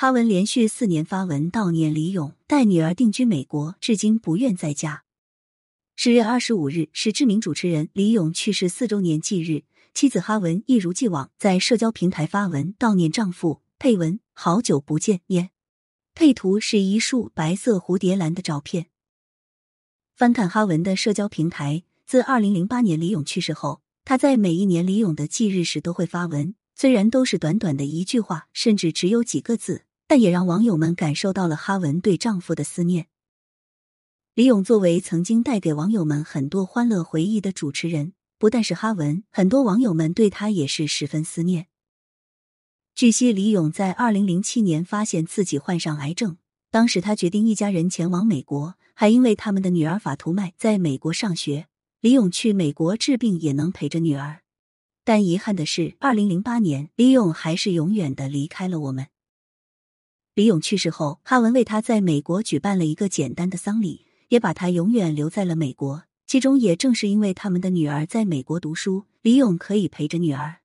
哈文连续四年发文悼念李咏，带女儿定居美国，至今不愿再嫁。十月二十五日是知名主持人李咏去世四周年忌日，妻子哈文一如既往在社交平台发文悼念丈夫，配文“好久不见耶”，配图是一束白色蝴蝶兰的照片。翻看哈文的社交平台，自二零零八年李咏去世后，他在每一年李咏的忌日时都会发文，虽然都是短短的一句话，甚至只有几个字。但也让网友们感受到了哈文对丈夫的思念。李咏作为曾经带给网友们很多欢乐回忆的主持人，不但是哈文，很多网友们对他也是十分思念。据悉，李咏在二零零七年发现自己患上癌症，当时他决定一家人前往美国，还因为他们的女儿法图麦在美国上学，李咏去美国治病也能陪着女儿。但遗憾的是，二零零八年，李咏还是永远的离开了我们。李咏去世后，哈文为他在美国举办了一个简单的丧礼，也把他永远留在了美国。其中也正是因为他们的女儿在美国读书，李咏可以陪着女儿。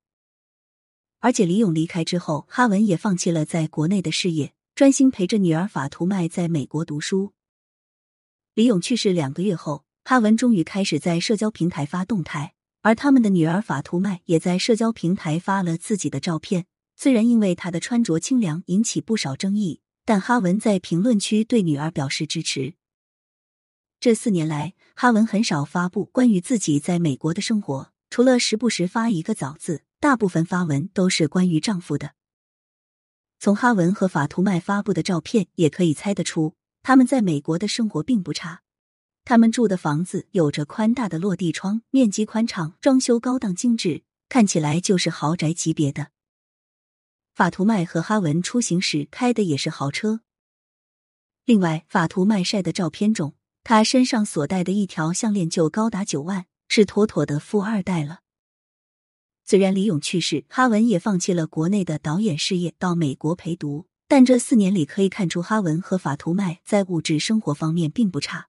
而且李咏离开之后，哈文也放弃了在国内的事业，专心陪着女儿法图麦在美国读书。李咏去世两个月后，哈文终于开始在社交平台发动态，而他们的女儿法图麦也在社交平台发了自己的照片。虽然因为她的穿着清凉引起不少争议，但哈文在评论区对女儿表示支持。这四年来，哈文很少发布关于自己在美国的生活，除了时不时发一个早字，大部分发文都是关于丈夫的。从哈文和法图麦发布的照片也可以猜得出，他们在美国的生活并不差。他们住的房子有着宽大的落地窗，面积宽敞，装修高档精致，看起来就是豪宅级别的。法图麦和哈文出行时开的也是豪车。另外，法图麦晒的照片中，他身上所戴的一条项链就高达九万，是妥妥的富二代了。虽然李咏去世，哈文也放弃了国内的导演事业，到美国陪读，但这四年里可以看出，哈文和法图麦在物质生活方面并不差。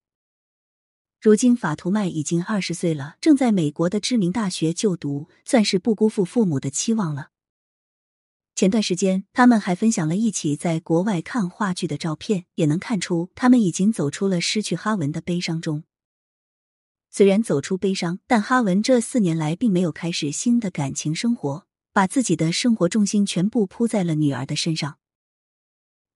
如今，法图麦已经二十岁了，正在美国的知名大学就读，算是不辜负父母的期望了。前段时间，他们还分享了一起在国外看话剧的照片，也能看出他们已经走出了失去哈文的悲伤中。虽然走出悲伤，但哈文这四年来并没有开始新的感情生活，把自己的生活重心全部扑在了女儿的身上。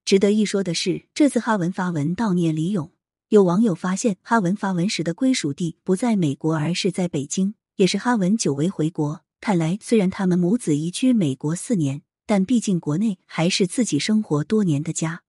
值得一说的是，这次哈文发文悼念李咏，有网友发现哈文发文时的归属地不在美国，而是在北京，也是哈文久违回国。看来，虽然他们母子移居美国四年。但毕竟，国内还是自己生活多年的家。